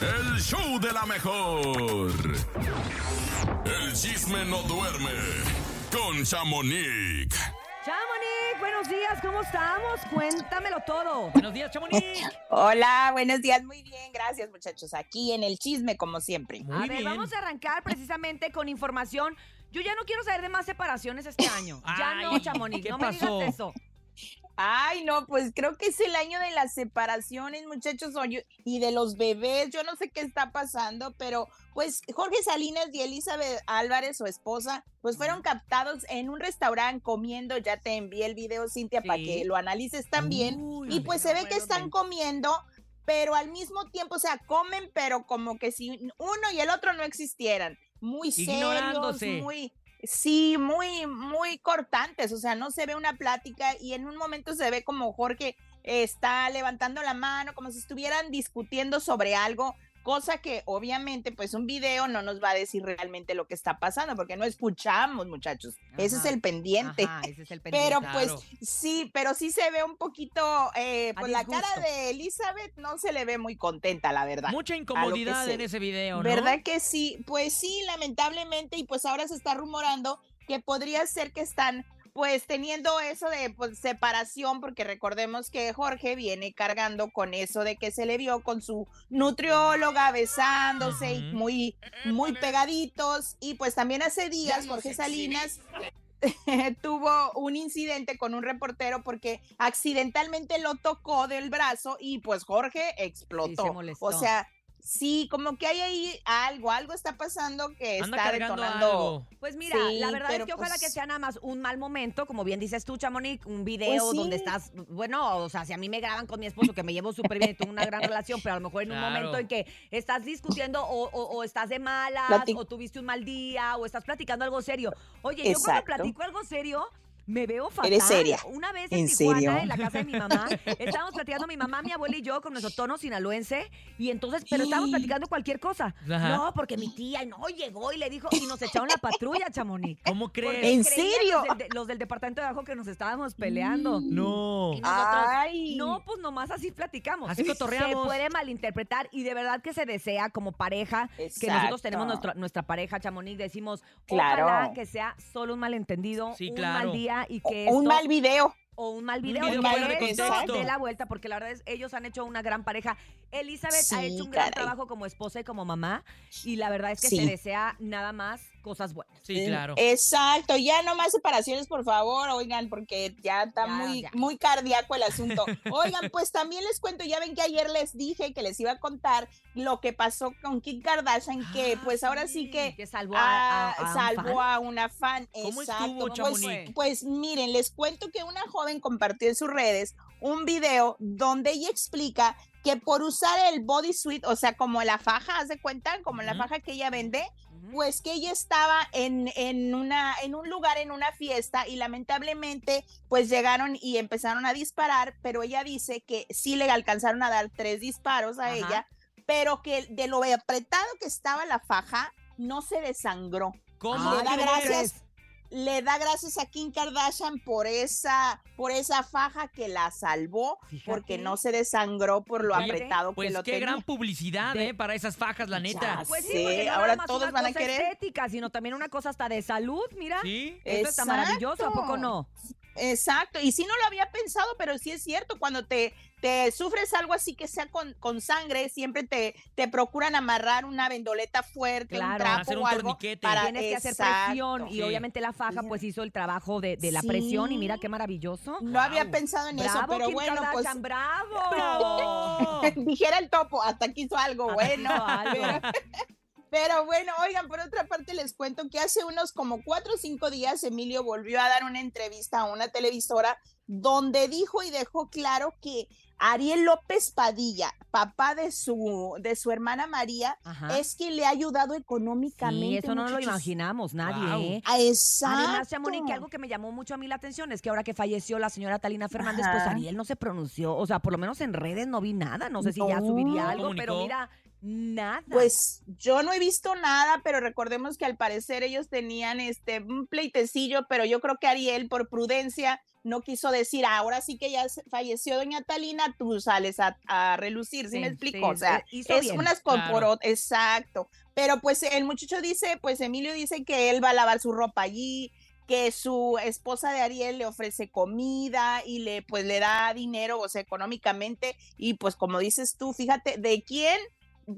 El show de la mejor. El chisme no duerme con Chamonix. Chamonix, buenos días, ¿cómo estamos? Cuéntamelo todo. Buenos días, Chamonix. Hola, buenos días, muy bien, gracias muchachos. Aquí en el chisme, como siempre. Muy a ver, bien. vamos a arrancar precisamente con información. Yo ya no quiero saber de más separaciones este año. Ya no, Chamonix, ¿qué no me digas eso. Ay, no, pues creo que es el año de las separaciones, muchachos, y de los bebés. Yo no sé qué está pasando, pero pues Jorge Salinas y Elizabeth Álvarez, su esposa, pues fueron captados en un restaurante comiendo. Ya te envié el video, Cintia, para que lo analices también. Uy, Y pues se ve que están comiendo, pero al mismo tiempo, o sea, comen, pero como que si uno y el otro no existieran. Muy serios, muy, sí, muy, muy cortantes. O sea, no se ve una plática y en un momento se ve como Jorge está levantando la mano, como si estuvieran discutiendo sobre algo. Cosa que obviamente, pues un video no nos va a decir realmente lo que está pasando, porque no escuchamos, muchachos. Ese es el pendiente. Ajá, ese es el pendiente. Pero Claro. pues sí, pero sí se ve un poquito, eh, pues la cara de Elizabeth no se le ve muy contenta, la verdad. Mucha incomodidad en ese video, ¿no? ¿Verdad que sí? Pues sí, lamentablemente, y pues ahora se está rumorando que podría ser que están pues teniendo eso de pues, separación, porque recordemos que Jorge viene cargando con eso de que se le vio con su nutrióloga besándose y muy, muy pegaditos. Y pues también hace días Jorge Salinas tuvo un incidente con un reportero porque accidentalmente lo tocó del brazo y pues Jorge explotó. o sea, sí, como que hay ahí algo, algo está pasando que Anda está cargando detonando. algo. Pues mira, Sí, la verdad es que ojalá pues- que sea nada más un mal momento, como bien dices tú, Chamonix, un video Pues sí. donde estás, bueno, o sea, si a mí me graban con mi esposo, que me llevo súper bien y tengo una gran relación, pero a lo mejor en un momento en que estás discutiendo o, o- o estás de malas, o tuviste un mal día, o estás platicando algo serio. Oye, yo cuando platico algo serio, me veo fatal. Eres seria. Una vez en, ¿En Tijuana, serio? en la casa de mi mamá, estábamos platicando mi mamá, mi abuela y yo con nuestro tono sinaloense, y entonces, pero estábamos platicando cualquier cosa. Ajá. No, porque mi tía no llegó y le dijo, y nos echaron la patrulla, Chamonix. ¿Cómo crees? ¿En serio? Los del, de- los del departamento de abajo que nos estábamos peleando. No. Y nosotros, Ay. no, pues nomás así platicamos. Así Se cotorreamos. puede malinterpretar y de verdad que se desea como pareja, que nosotros Exacto. tenemos nuestra, nuestra pareja, Chamonix, decimos, Claro. ojalá que sea solo un malentendido, Sí, un claro. mal día y O- que o un mal video. o un mal Un video, y de la vuelta, porque la verdad es ellos han hecho una gran pareja. Elizabeth ha hecho un gran caray. trabajo como esposa y como mamá, y la verdad es que Sí. se desea nada más cosas buenas. Sí, claro. Exacto, ya no más separaciones, por favor, oigan, porque ya está Ya, muy, ya. muy cardíaco el asunto. Oigan, pues también les cuento, ya ven que ayer les dije que les iba a contar lo que pasó con Kim Kardashian, que Ah, pues ahora sí que que salvó a, a- ah, a un salvó fan. a una fan. ¿Cómo Exacto. estuvo, pues, pues miren, les cuento que una joven compartió en sus redes un video donde ella explica que por usar el bodysuit, o sea, como la faja, haz de cuenta, como la faja que ella vende. Pues que ella estaba en, en, una, en un lugar, en una fiesta, y lamentablemente, pues llegaron y empezaron a disparar, pero ella dice que sí le alcanzaron a dar tres disparos a Ajá. ella, pero que de lo apretado que estaba la faja, no se desangró. ¿Cómo gracias le da gracias a Kim Kardashian por esa, por esa faja que la salvó, Fíjate. porque no se desangró por lo Fíjate. apretado Pues que lo qué tenía. gran publicidad, De- ¿eh? Para esas fajas, la neta. Ya Pues sí, porque no ahora todos una van a querer. estética, sino también una cosa hasta de salud, mira. Sí. Esto está maravilloso, ¿a poco Exacto. no? Exacto, y sí no lo había pensado, pero sí es cierto, cuando te, te sufres algo así que sea con, con sangre, siempre te, te procuran amarrar una vendoleta fuerte, Claro. un trapo Hacer un o algo. torniquete. Para, Tienes que hacer presión y obviamente la faja pues hizo el trabajo de, de la presión y mira qué maravilloso. No había pensado en eso, pero Kim bueno, pues Kardashian, bravo. ¡Bravo! dijera el topo, hasta que hizo algo Hasta bueno. hizo algo. Pero bueno, oigan, por otra parte les cuento que hace unos como cuatro o cinco días Emilio volvió a dar una entrevista a una televisora donde dijo y dejó claro que Ariel López Padilla, papá de su, de su hermana María, Ajá. es quien le ha ayudado económicamente. Sí, eso no lo imaginamos nadie, Guau. ¿eh? Ah, Exacto. Además, Chamonix, que algo que me llamó mucho a mí la atención es que ahora que falleció la señora Talina Fernández, pues. Ariel no se pronunció, o sea, por lo menos en redes no vi nada, no sé si ya subiría algo, pero mira, Nada. Pues yo no he visto nada, pero recordemos que al parecer ellos tenían este un pleitecillo, pero yo creo que Ariel por prudencia no quiso decir, ahora sí que ya falleció doña Talina, tú sales a, a relucir, ¿sí, Sí, me explico? sí, o sea, es bien. unas comporo- exacto. Pero pues el muchacho dice, pues Emilio dice que él va a lavar su ropa allí, que su esposa de Ariel le ofrece comida y le pues le da dinero, o sea, económicamente y pues como dices tú, fíjate, ¿de quién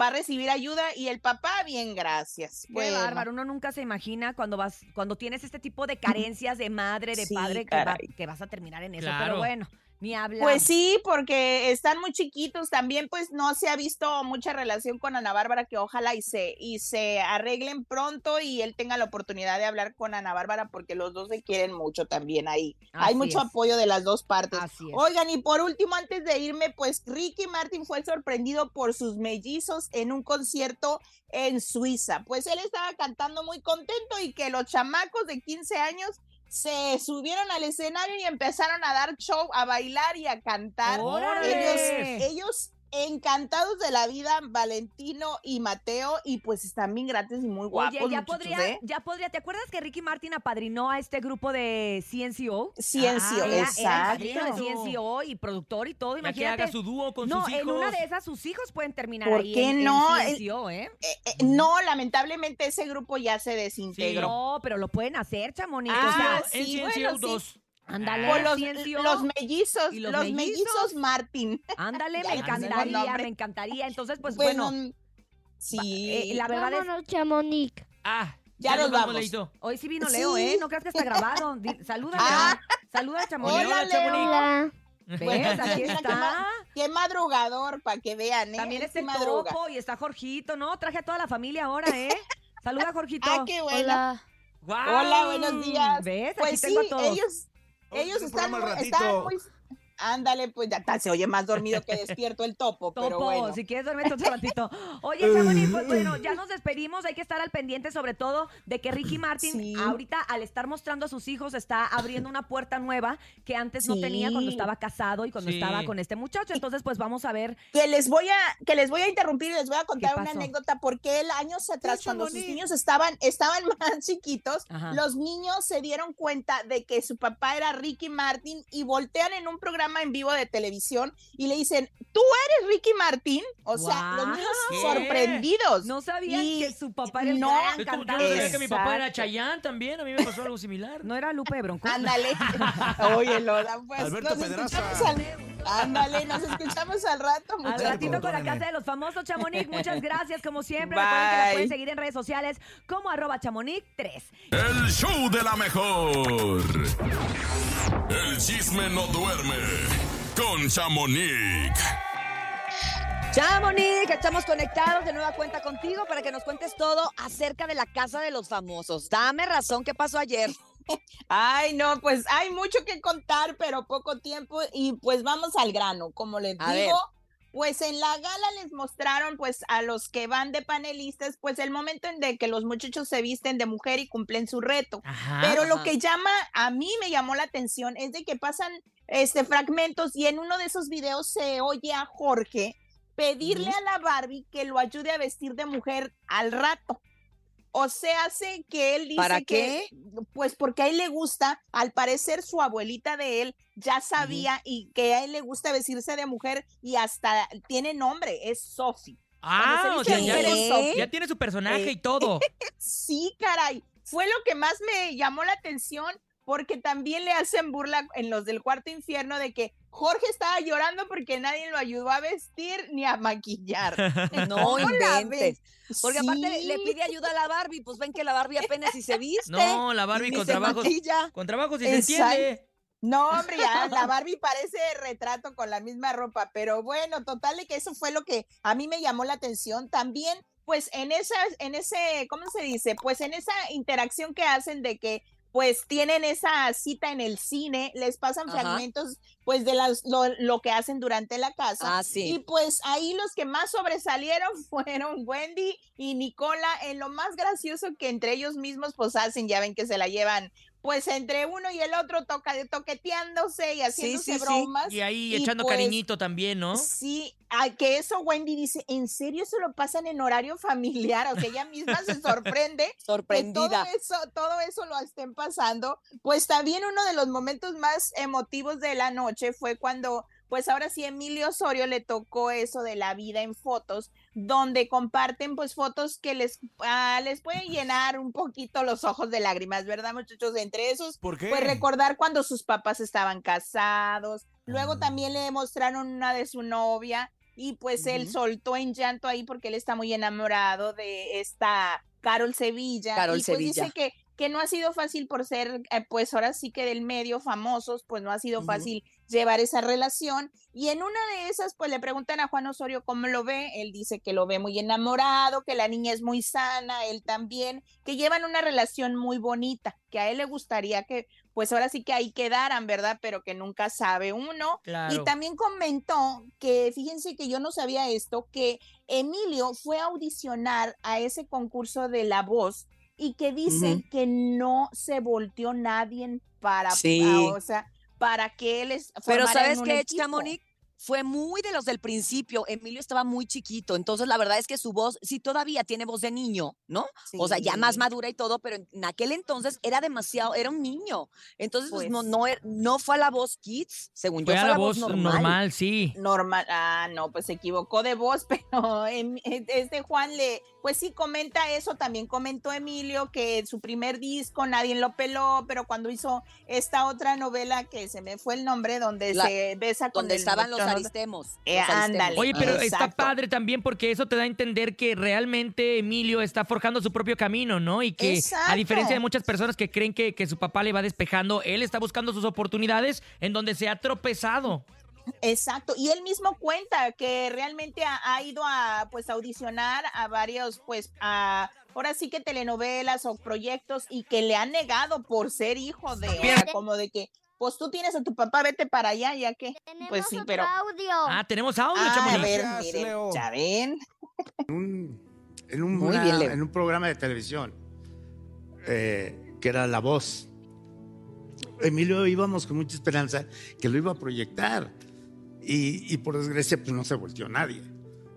va a recibir ayuda? Y el papá, bien, gracias. Qué Bueno, bárbaro, uno nunca se imagina cuando vas, cuando tienes este tipo de carencias de madre, de Sí, padre, que, va- que vas a terminar en eso. Claro. Pero bueno, ni hablar. Pues sí, porque están muy chiquitos. También, pues no se ha visto mucha relación con Ana Bárbara, que ojalá y se, y se arreglen pronto y él tenga la oportunidad de hablar con Ana Bárbara, porque los dos se quieren mucho también ahí. Hay mucho es. apoyo de las dos partes. Así es. Oigan, y por último, antes de irme, pues Ricky Martin fue sorprendido por sus mellizos en un concierto en Suiza. Pues él estaba cantando muy contento y que los chamacos de 15 años se subieron al escenario y empezaron a dar show, a bailar y a cantar. ¡Órale! Ellos, ellos encantados de la vida, Valentino y Mateo, y pues están bien gratis y muy guapos. Oye, ya muchachos, podría, ¿eh? ya podría, ¿te acuerdas que Ricky Martin apadrinó a este grupo de CNCO? Ciencio, Ah, Era, era el exacto. padrino de CNCO y productor y todo, Ya que imagínate. haga su dúo con no, sus hijos. en una de esas sus hijos pueden terminar ¿Por ahí qué en, en no? CNCO, ¿eh? Eh, eh, no, lamentablemente ese grupo ya se desintegró. No, pero lo pueden hacer, chamonito. Ah, o sea, en sí, CNCO bueno, sí. 2. ándale, los, mellizos, ¿Y los, los mellizos? mellizos? Martín. Ándale, me encantaría, me encantaría. Entonces, pues bueno, bueno, sí. eh, la verdad es, Vámonos, Chamonix. Ah, Ya nos vamos. Hoy sí vino Sí. Leo, ¿eh? No creas que está grabado. Saluda, Ah. Leo. Saluda, chamonito. Hola, Hola, Chamonix. Hola. ¿Ves? Aquí qué está. ma- Qué madrugador, para que vean, ¿eh? También está topo y está Jorgito, ¿no? Traje a toda la familia ahora, ¿eh? Saluda, Jorgito. Ah, qué bueno. Hola. Hola, buenos días. ¿Ves? Aquí Pues sí, tengo a todos. ellos, ellos están, están muy... Ándale, pues ya está, se oye más dormido que despierto el topo, pero Topo, bueno. si quieres dormir otro ratito. Oye, Chamonix, pues bueno, ya nos despedimos. Hay que estar al pendiente, sobre todo, de que Ricky Martin, Sí. ahorita, al estar mostrando a sus hijos, está abriendo una puerta nueva que antes no tenía cuando estaba casado y cuando Sí. estaba con este muchacho. Entonces, pues vamos a ver. que les voy a que les voy a interrumpir y les voy a contar una anécdota porque él años atrás Sí, cuando sus niños estaban estaban más chiquitos Ajá. los niños se dieron cuenta de que su papá era Ricky Martin y voltean en un programa en vivo de televisión y le dicen tú eres Ricky Martin o sea los niños ¿Qué? sorprendidos No sabían Y que su papá era el no, gran yo no cantante. sabía que mi papá era. Chayán también. A mí me pasó algo similar. No era Lupe de Bronco. ándale oye Lola pues Alberto nos Pedraza. escuchamos al, ándale nos escuchamos al rato Al ratito con la casa de los famosos Chamonix. Muchas gracias, como siempre. Recuerden que la Bye. pueden seguir en redes sociales como arroba chamonix 3. El show de la mejor. El chisme no duerme con Chamonix. Chamonix, que estamos conectados de nueva cuenta contigo para que nos cuentes todo acerca de la casa de los famosos. Dame razón, ¿qué pasó ayer? Ay, no, pues hay mucho que contar, pero poco tiempo y pues vamos al grano, como les A digo. ver. Pues en la gala les mostraron pues a los que van de panelistas pues el momento en de que los muchachos se visten de mujer y cumplen su reto. Ajá. Pero lo Ajá. que llama, a mí me llamó la atención es de que pasan este fragmentos y en uno de esos videos se oye a Jorge pedirle a la Barbie que lo ayude a vestir de mujer al rato. O sea, hace que él dice ¿Para que, pues porque a él le gusta, al parecer su abuelita de él ya sabía y que a él le gusta vestirse de mujer y hasta tiene nombre, es Sophie. Ah, o sea, ya, tiene su personaje Eh, y todo. Sí, caray. Fue lo que más me llamó la atención porque también le hacen burla en los del cuarto infierno de que Jorge estaba llorando porque nadie lo ayudó a vestir ni a maquillar. No ¿Cómo la inventes. Porque aparte le, pide ayuda a la Barbie, pues ven que la Barbie apenas si se viste. No, la Barbie con trabajos. maquilla. Con trabajos sí se entiende. No, hombre, ya la Barbie parece retrato con la misma ropa, pero bueno, total de que eso fue lo que a mí me llamó la atención. También, pues en esa, en ese, ¿cómo se dice? Pues en esa interacción que hacen de que pues tienen esa cita en el cine, les pasan Ajá. fragmentos pues de las, lo, lo que hacen durante la casa. Ah, sí. Y pues ahí los que más sobresalieron fueron Wendy y Nicola en lo más gracioso que entre ellos mismos pues hacen, ya ven que se la llevan pues entre uno y el otro toca, toqueteándose y haciéndose sí, sí. bromas. Y ahí Y echando pues, cariñito también, ¿no? Sí, a que eso Wendy dice, ¿en serio eso lo pasan en horario familiar? O sea, ella misma se sorprende que todo Sorprendida. eso, todo eso lo estén pasando. Pues también uno de los momentos más emotivos de la noche fue cuando, pues ahora sí, Emilio Osorio le tocó eso de la vida en fotos, donde comparten pues fotos que les, ah, les pueden llenar un poquito los ojos de lágrimas, ¿verdad, muchachos? Entre esos, ¿Por qué? pues recordar cuando sus papás estaban casados. Ah. Luego también le mostraron una de su novia y pues él soltó en llanto ahí porque él está muy enamorado de esta Carol Sevilla. Carol y pues Sevilla. dice que, que no ha sido fácil por ser, eh, pues ahora sí que del medio famosos, pues no ha sido fácil llevar esa relación. Y en una de esas, pues le preguntan a Juan Osorio cómo lo ve. Él dice que lo ve muy enamorado, que la niña es muy sana, él también, que llevan una relación muy bonita, que a él le gustaría que, pues ahora sí que ahí quedaran, ¿verdad? Pero que nunca sabe uno. Claro. Y también comentó que, fíjense que yo no sabía esto, que Emilio fue a audicionar a ese concurso de La Voz y que dice que no se volteó nadie para, Sí. a- o sea, para que él es Pero ¿sabes qué. Chamonix? Fue muy de los del principio. Emilio estaba muy chiquito, entonces la verdad es que su voz, sí todavía tiene voz de niño, ¿no? O sea, ya más Sí. madura y todo, pero en aquel entonces era demasiado, era un niño. Entonces, pues, no, Pues- no, er- no fue a la voz kids, según Fue yo, a fue la voz normal. sí. normal, ah, no, pues se equivocó de voz, pero em- e- este Juan le, pues sí comenta eso, también comentó Emilio que su primer disco nadie lo peló, pero cuando hizo esta otra novela que se me fue el nombre, donde La- se besa con Donde el estaban los Eh, ándale. Oye, pero está padre también porque eso te da a entender que realmente Emilio está forjando su propio camino, ¿no? Y que a diferencia de muchas personas que creen que, que su papá le va despejando, él está buscando sus oportunidades en donde se ha tropezado. Exacto, y él mismo cuenta que realmente ha, ha ido a pues audicionar a varios pues a ahora sí que telenovelas o proyectos y que le han negado por ser hijo de, o sea, como de que pues tú tienes a tu papá, vete para allá, ya que pues sí, pero audio. Ah, tenemos audio, Ah, a ver, miren, Leo. ya ven. en un, Muy una- bien, Leo. en un programa de televisión eh, que era La Voz. Emilio íbamos con mucha esperanza que lo iba a proyectar y, y por desgracia pues no se volteó nadie.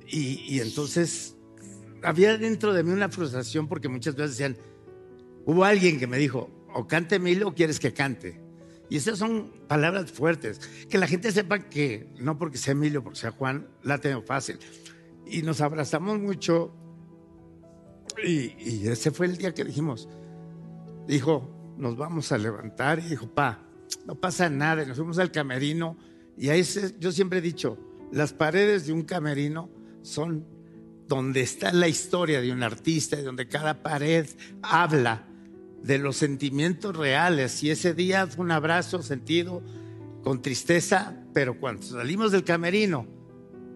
Y, y entonces había dentro de mí una frustración porque muchas veces decían, hubo alguien que me dijo, o cante Emilio o quieres que cante. Y esas son palabras fuertes. Que la gente sepa que no porque sea Emilio, porque sea Juan, la tengo fácil. Y nos abrazamos mucho. Y, y ese fue el día que dijimos, dijo, nos vamos a levantar. Y dijo, pa, no pasa nada. Y nos fuimos al camerino. Y ahí se- yo siempre he dicho, las paredes de un camerino son donde está la historia de un artista donde cada pared habla de los sentimientos reales. Y ese día fue un abrazo sentido con tristeza, pero cuando salimos del camerino,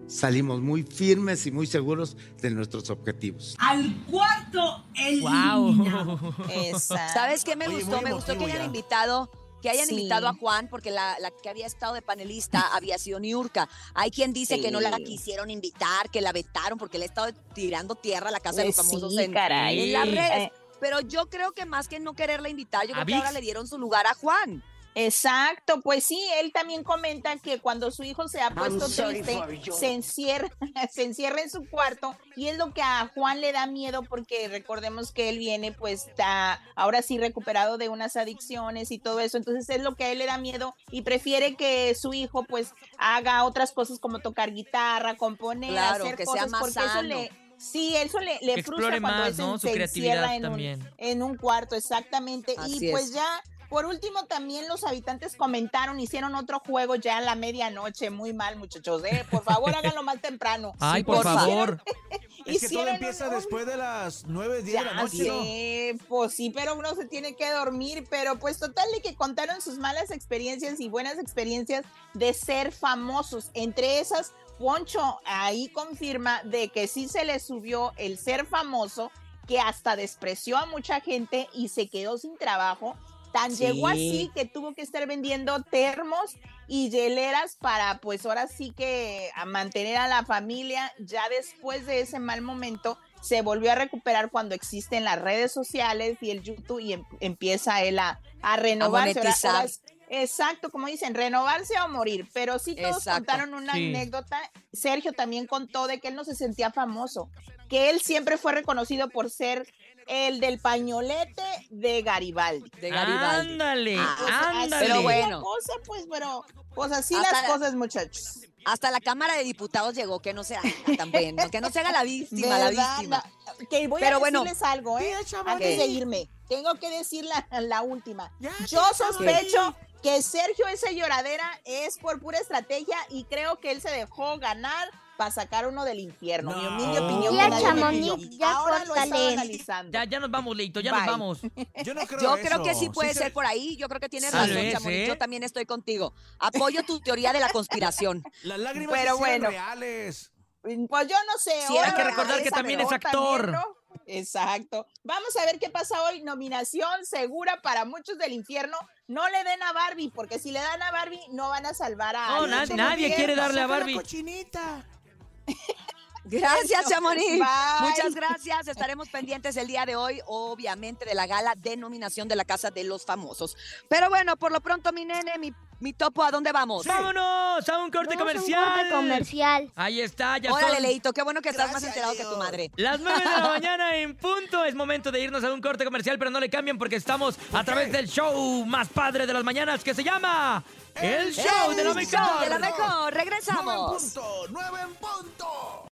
salimos muy firmes y muy seguros de nuestros objetivos. Al cuarto Wow. Exacto. ¿Sabes qué me Oye, gustó? Me gustó que hayan ya. invitado que hayan Sí. invitado a Juan, porque la, la que había estado de panelista había sido Niurka. Hay quien dice que no la quisieron invitar, que la vetaron porque le ha estado tirando tierra a la casa de los Pues famosos sí, en, caray. en las redes. Eh, Pero yo creo que más que no quererla invitar, yo ¿A creo que ahora le dieron su lugar a Juan. Exacto, pues sí, él también comenta que cuando su hijo se ha puesto triste, se encierra, se encierra en su cuarto y es lo que a Juan le da miedo porque recordemos que él viene pues está ahora sí recuperado de unas adicciones y todo eso, entonces es lo que a él le da miedo y prefiere que su hijo pues haga otras cosas como tocar guitarra, componer, Claro, hacer que sea cosas más porque eso le Sí, eso le, le Que frustra cuando más, él se- ¿no? Su se creatividad encierra en un, en un cuarto, exactamente. Así y pues es. ya, por último, también los habitantes comentaron, hicieron otro juego ya a la medianoche. Muy mal, muchachos, ¿eh? Por favor, háganlo más temprano. Ay, por favor. Es que todo empieza un- después de las 9, 10 de la noche, pues sí, pero uno se tiene que dormir, pero pues total de que contaron sus malas experiencias y buenas experiencias de ser famosos. Entre esas, Poncho ahí confirma de que sí se le subió el ser famoso, que hasta despreció a mucha gente y se quedó sin trabajo. Tan llegó Sí. así que tuvo que estar vendiendo termos y hieleras para, pues ahora sí que a mantener a la familia. Ya después de ese mal momento, se volvió a recuperar cuando existen las redes sociales y el YouTube y em- empieza él a, a renovarse. Ahora- monetizar. ahora es- exacto, como dicen, renovarse o morir. Pero sí todos Exacto. contaron una Sí. anécdota. Sergio también contó de que él no se sentía famoso, que él siempre fue reconocido por ser el del pañolete de Garibaldi. De Garibaldi. Ándale, Ah, Pues, ándale. Pero bueno. la cosa, pues, pero, pues así Hasta las la- cosas, muchachos. Hasta la Cámara de Diputados llegó, que no se haga también, que no se haga la víctima, la ¿Verdad? víctima. La- que voy Pero a bueno. decirles algo, ¿eh? Antes de irme, tengo que decir la, la última. Ya, Yo sospecho que Sergio esa lloradera es por pura estrategia y creo que él se dejó ganar para sacar uno del infierno. Mi humilde opinión. Ya, nadie Chamonix, ya Ahora lo analizando. Ya, ya nos vamos, Leito, ya Bye. nos vamos. Yo no creo Yo eso. creo que sí puede se- ser por ahí. Yo creo que tienes razón, vez, Chamonix. ¿eh? Yo también estoy contigo. Apoyo tu teoría de la conspiración. Las lágrimas Pero bueno. reales. Pues yo no sé. Sí, hay que recordar que también es actor. también, ¿no? Exacto. Vamos a ver qué pasa hoy. Nominación segura para muchos del infierno. No le den a Barbie, porque si le dan a Barbie, no van a salvar a No, nadie infierno. quiere darle a Saca la Barbie. cochinita. Gracias, Chamonix. Muchas gracias. Estaremos pendientes el día de hoy, obviamente, de la gala de nominación de la Casa de los Famosos. Pero bueno, por lo pronto, mi nene, mi, mi topo, ¿a dónde vamos? ¡Vámonos a un corte Vamos a un comercial! corte comercial. Ahí está, ya Órale, son Leito, qué bueno que estás más enterado que tu madre. las 9 de la mañana en punto. Es momento de irnos a un corte comercial, pero no le cambien porque estamos a través del show más padre de las mañanas que se llama El Show de la El show de la Mejor. mejor. Nueve en Regresamos. punto, nueve en punto.